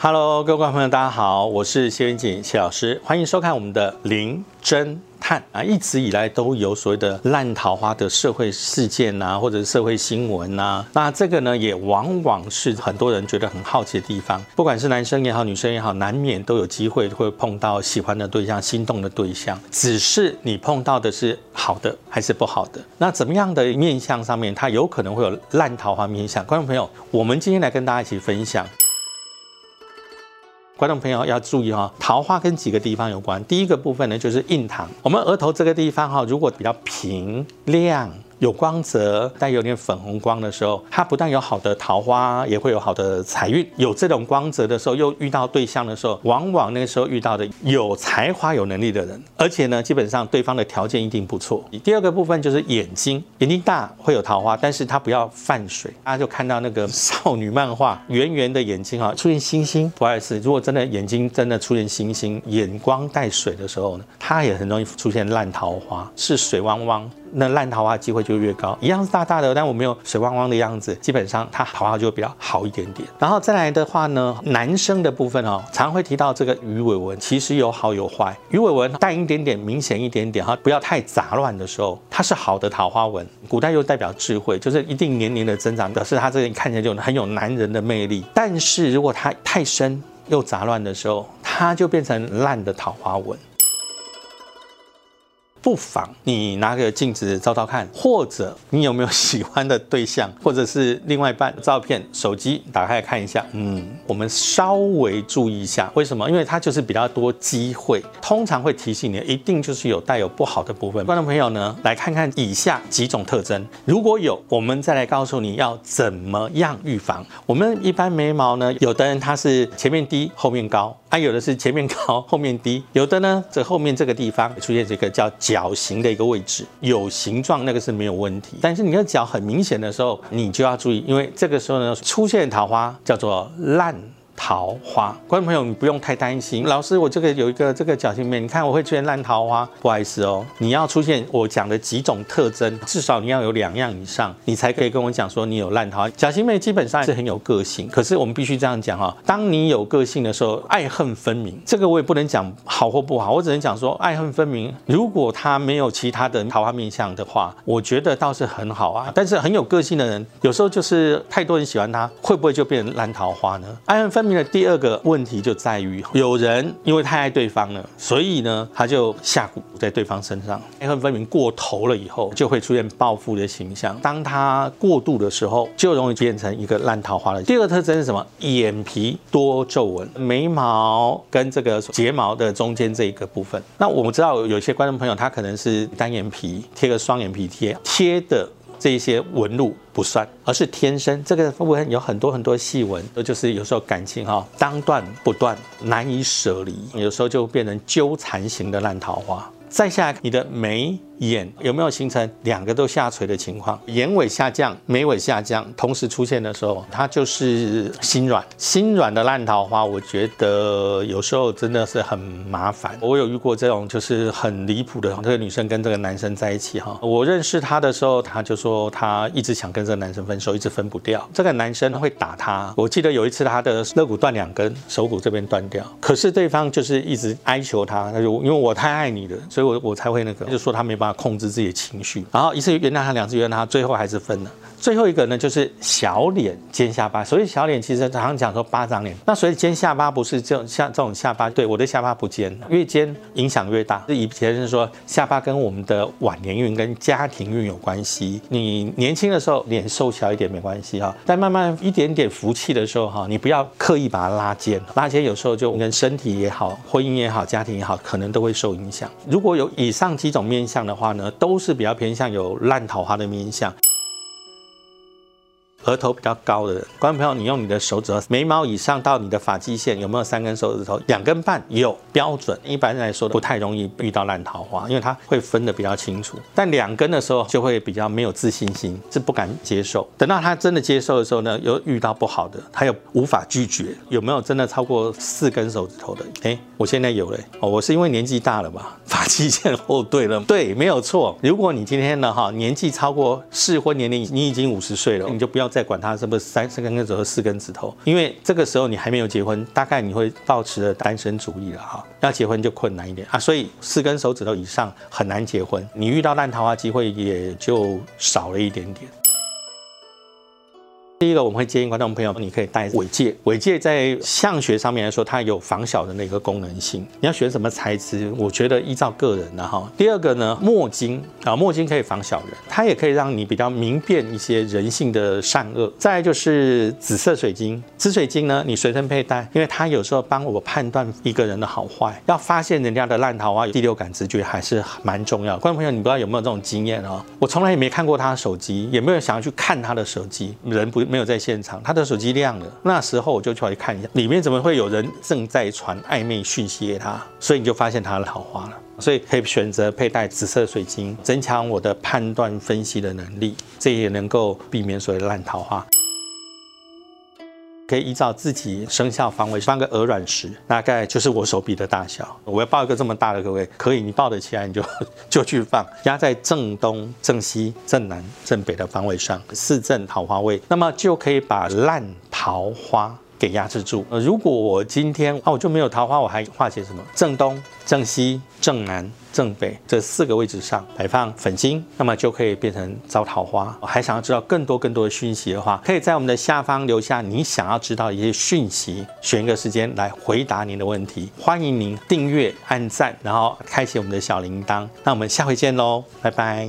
Hello，各位观众朋友，大家好，我是谢元锦谢老师，欢迎收看我们的零侦探啊。一直以来都有所谓的烂桃花的社会事件呐，或者是社会新闻呐。那这个呢，也往往是很多人觉得很好奇的地方。不管是男生也好，女生也好，难免都有机会会碰到喜欢的对象、心动的对象。只是你碰到的是好的还是不好的？那怎么样的面相上面，它有可能会有烂桃花面相？观众朋友，我们今天来跟大家一起分享。观众朋友要注意哈，桃花跟几个地方有关。第一个部分呢，就是印堂，我们额头这个地方哈，如果比较平亮。有光泽，带有点粉红光的时候，它不但有好的桃花，也会有好的财运。有这种光泽的时候，又遇到对象的时候，往往那个时候遇到的有才华、有能力的人，而且呢，基本上对方的条件一定不错。第二个部分就是眼睛，眼睛大会有桃花，但是它不要泛水。大家就看到那个少女漫画，圆圆的眼睛啊，出现星星。不碍事，如果真的眼睛真的出现星星，眼光带水的时候呢，它也很容易出现烂桃花，是水汪汪。那烂桃花机会就越高，一样是大大的，但我没有水汪汪的样子，基本上它桃花就会比较好一点点。然后再来的话呢，男生的部分哦，常会提到这个鱼尾纹，其实有好有坏。鱼尾纹淡一点点，明显一点点哈，不要太杂乱的时候，它是好的桃花纹。古代又代表智慧，就是一定年龄的增长，表示他这个看起来就很有男人的魅力。但是如果它太深又杂乱的时候，它就变成烂的桃花纹。不妨你拿个镜子照照看，或者你有没有喜欢的对象，或者是另外一半照片，手机打开看一下。嗯，我们稍微注意一下，为什么？因为它就是比较多机会，通常会提醒你，一定就是有带有不好的部分。观众朋友呢，来看看以下几种特征，如果有，我们再来告诉你要怎么样预防。我们一般眉毛呢，有的人他是前面低后面高。它，有的是前面高后面低，有的呢，这后面这个地方出现这个叫角形的一个位置，有形状那个是没有问题。但是你的角很明显的时候，你就要注意，因为这个时候呢，出现桃花叫做烂。桃花，观众朋友，你不用太担心。老师，我这个有一个这个角形面，你看我会出现烂桃花，不好意思哦。你要出现我讲的几种特征，至少你要有两样以上，你才可以跟我讲说你有烂桃花。角形妹基本上是很有个性，可是我们必须这样讲哈，当你有个性的时候，爱恨分明，这个我也不能讲好或不好，我只能讲说爱恨分明。如果他没有其他的桃花面相的话，我觉得倒是很好啊。但是很有个性的人，有时候就是太多人喜欢他，会不会就变成烂桃花呢？爱恨分明。的第二个问题就在于，有人因为太爱对方了，所以呢，他就下蛊在对方身上，爱恨分明过头了以后，就会出现报复的形象。当他过度的时候，就容易变成一个烂桃花了。第二个特征是什么？眼皮多皱纹，眉毛跟这个睫毛的中间这一个部分。那我们知道有些观众朋友，他可能是单眼皮，贴个双眼皮贴，贴的。这一些纹路不算，而是天生这个部分有很多很多细纹，就是有时候感情哈当断不断，难以舍离，有时候就变成纠缠型的烂桃花。再下来你的眉。眼有没有形成两个都下垂的情况？眼尾下降、眉尾下降同时出现的时候，它就是心软。心软的烂桃花，我觉得有时候真的是很麻烦。我有遇过这种就是很离谱的，这个女生跟这个男生在一起哈。我认识他的时候，他就说他一直想跟这个男生分手，一直分不掉。这个男生会打他。我记得有一次他的肋骨断两根，手骨这边断掉，可是对方就是一直哀求他，他就因为我太爱你了，所以我我才会那个，就说他没办法。控制自己的情绪，然后一次原谅他，两次原谅他，最后还是分了。最后一个呢，就是小脸尖下巴。所以小脸其实常常讲说巴掌脸，那所以尖下巴不是这种像这种下巴，对我的下巴不尖，越尖影响越大。以前是说下巴跟我们的晚年运跟家庭运有关系。你年轻的时候脸瘦小一点没关系哈，但慢慢一点点福气的时候哈，你不要刻意把它拉尖，拉尖有时候就跟身体也好、婚姻也好、家庭也好，可能都会受影响。如果有以上几种面相的话呢，都是比较偏向有烂桃花的面相。额头比较高的人，观众朋友，你用你的手指头，眉毛以上到你的发际线有没有三根手指头？两根半有标准。一般来说不太容易遇到烂桃花，因为它会分的比较清楚。但两根的时候就会比较没有自信心，是不敢接受。等到他真的接受的时候呢，又遇到不好的，他又无法拒绝。有没有真的超过四根手指头的？哎，我现在有了。哦，我是因为年纪大了吧，发际线后对了。对，没有错。如果你今天呢哈年纪超过适婚年龄，你已经五十岁了，你就不要再。再管他是不是三三根指头、四根指头，因为这个时候你还没有结婚，大概你会保持着单身主义了哈。要结婚就困难一点啊，所以四根手指头以上很难结婚，你遇到烂桃花机会也就少了一点点。第一个，我们会建议观众朋友，你可以戴尾戒。尾戒在相学上面来说，它有防小人的一个功能性。你要选什么材质？我觉得依照个人的哈。第二个呢，墨晶啊，墨晶可以防小人，它也可以让你比较明辨一些人性的善恶。再就是紫色水晶，紫水晶呢，你随身佩戴，因为它有时候帮我判断一个人的好坏，要发现人家的烂桃花，第六感直觉还是蛮重要。观众朋友，你不知道有没有这种经验哦？我从来也没看过他的手机，也没有想要去看他的手机，人不。没有在现场，他的手机亮了，那时候我就出来看一下，里面怎么会有人正在传暧昧讯息给他，所以你就发现他的桃花了，所以可以选择佩戴紫色水晶，增强我的判断分析的能力，这也能够避免所谓的烂桃花。可以依照自己生肖方位放个鹅卵石，大概就是我手臂的大小。我要抱一个这么大的，各位可以，你抱得起来你就 就去放，压在正东、正西、正南、正北的方位上，四正桃花位，那么就可以把烂桃花给压制住。呃，如果我今天啊我就没有桃花，我还化解什么？正东、正西、正南。正北这四个位置上摆放粉晶，那么就可以变成招桃花。还想要知道更多更多的讯息的话，可以在我们的下方留下你想要知道一些讯息，选一个时间来回答您的问题。欢迎您订阅、按赞，然后开启我们的小铃铛。那我们下回见喽，拜拜。